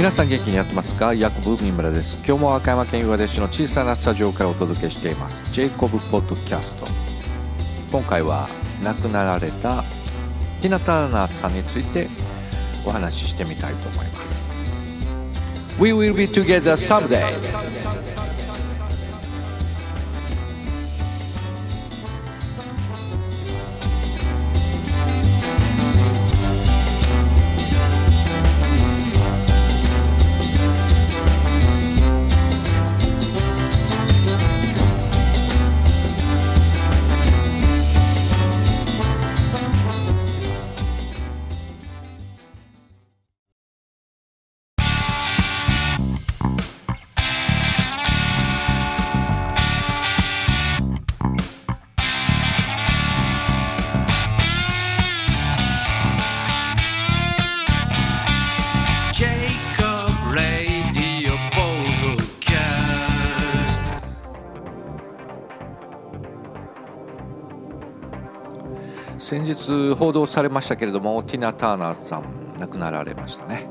皆さん元気にやってますか？ヤコブ三村です。今日も和歌山県岩出市の小さなスタジオからお届けしています。ジェイコブポッドキャスト。今回は亡くなられたティナ・ターナーさんについてお話ししてみたいと思います。We will be together someday. 先日報道されましたけれどもティナ・ターナーさん亡くなられましたね。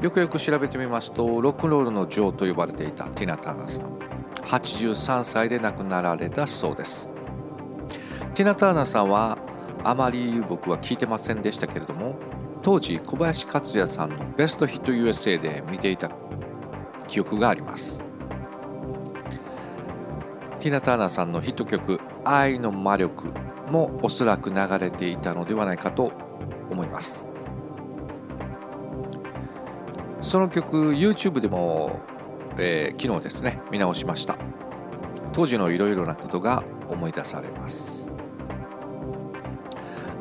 よくよく調べてみますとロックンロールの女王と呼ばれていたティナ・ターナーさん83歳で亡くなられたそうです。ティナ・ターナーさんはあまり僕は聞いてませんでしたけれども当時小林克也さんのベストヒット USA で見ていた記憶があります。ティナ・ターナーさんのヒット曲「愛の魔力」もおそらく流れていたのではないかと思います。その曲 YouTube でも、えー昨日ですね見直しました。当時のいろいろなことが思い出されます。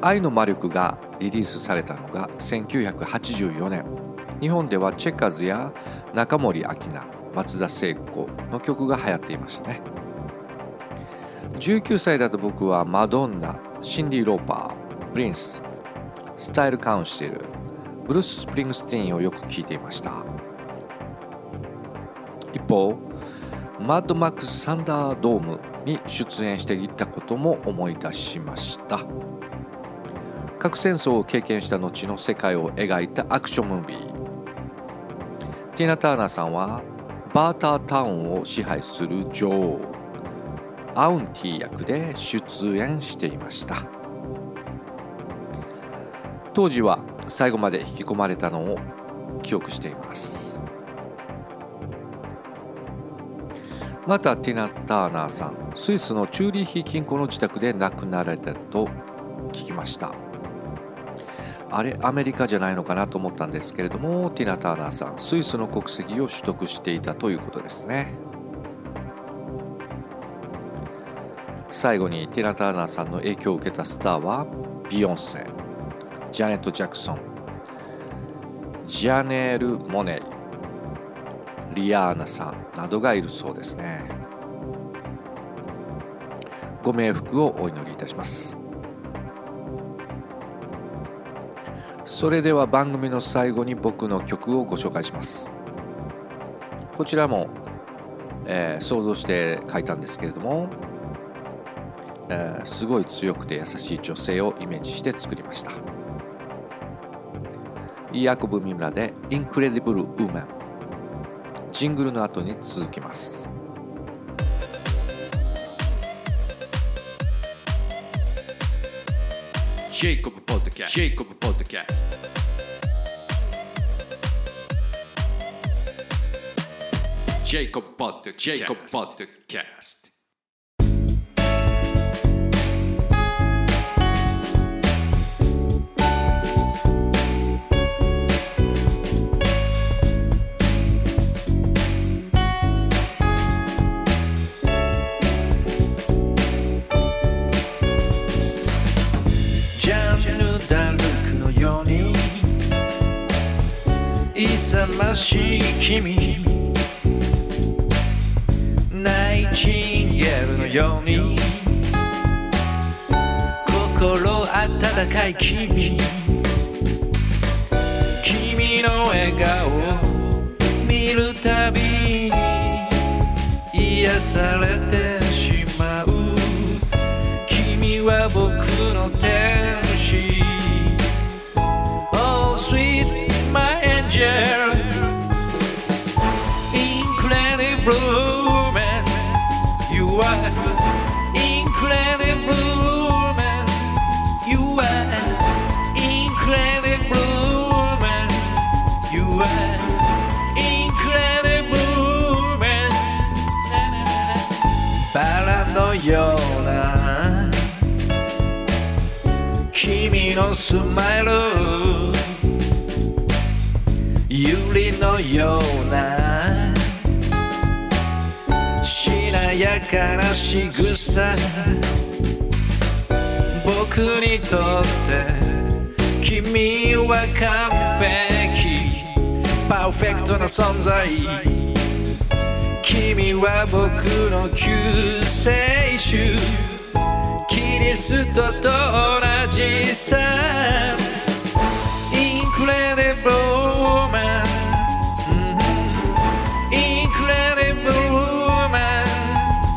愛の魔力がリリースされたのが1984年。日本ではチェッカーズや中森明菜松田聖子の曲が流行っていましたね。19歳だと僕はマドンナシンディ・ローパープリンススタイル・カウンシルブルース・スプリングスティーンをよく聴いていました。一方マッドマックス・サンダードームに出演していたことも思い出しました。核戦争を経験した後の世界を描いたアクションムービー。ティナ・ターナーさんはバータータウンを支配する女王。アウンティ役で出演していました。当時は最後まで引き込まれたのを記憶しています。またティナ・ターナーさんスイスのチューリッヒ近郊の自宅で亡くなられたと聞きました。あれアメリカじゃないのかなと思ったんですけれどもティナ・ターナーさんスイスの国籍を取得していたということですね。最後にティナ・ターナーさんの影響を受けたスターはビヨンセジャネット・ジャクソンジャネール・モネイリアーナさんなどがいるそうですね。ご冥福をお祈りいたします。それでは番組の最後に僕の曲をご紹介します。こちらも、えー想像して書いたんですけれども、えーすごい強くて優しい女性をイメージして作りましたヤコブ・ミムラで「インクレディブル・ウーマン」ジングルの後に続きますジェイコブポッドキャスト。ジェイコブポッドキャスト。ジェイコブポッドキャスト。しい君。ナイチンゲールのように。心温かい君。君の笑顔を見るたびに癒されて。incredible man. You are incredible man. You are incredible man. You are incredible man. バラのような君のスマイル百合のようなやかな仕草。僕にとって君は完璧。パーフェクトな存在。君は僕の救世主。キリストと同じさ。Incredible man Incredible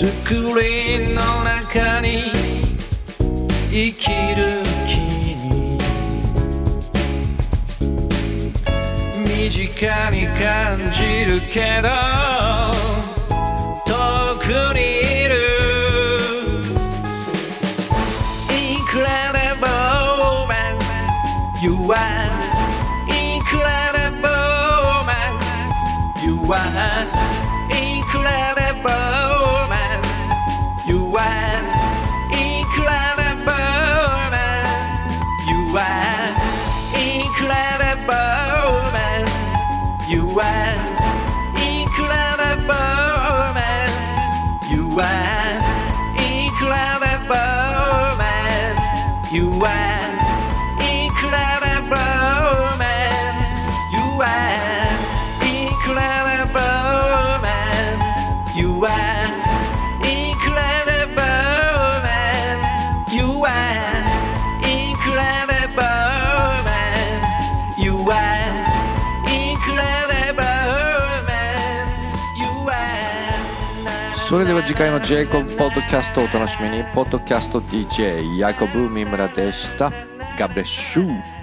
スクリーンの中に生きる君。身近に感じるけど遠くにいる。インクレデブルマン You are インクレデブルマン You are you out. それでは次回のジェイコブポッドキャストをお楽しみに。ポッドキャスト DJ ヤコブ三村でした。ガブレッシュ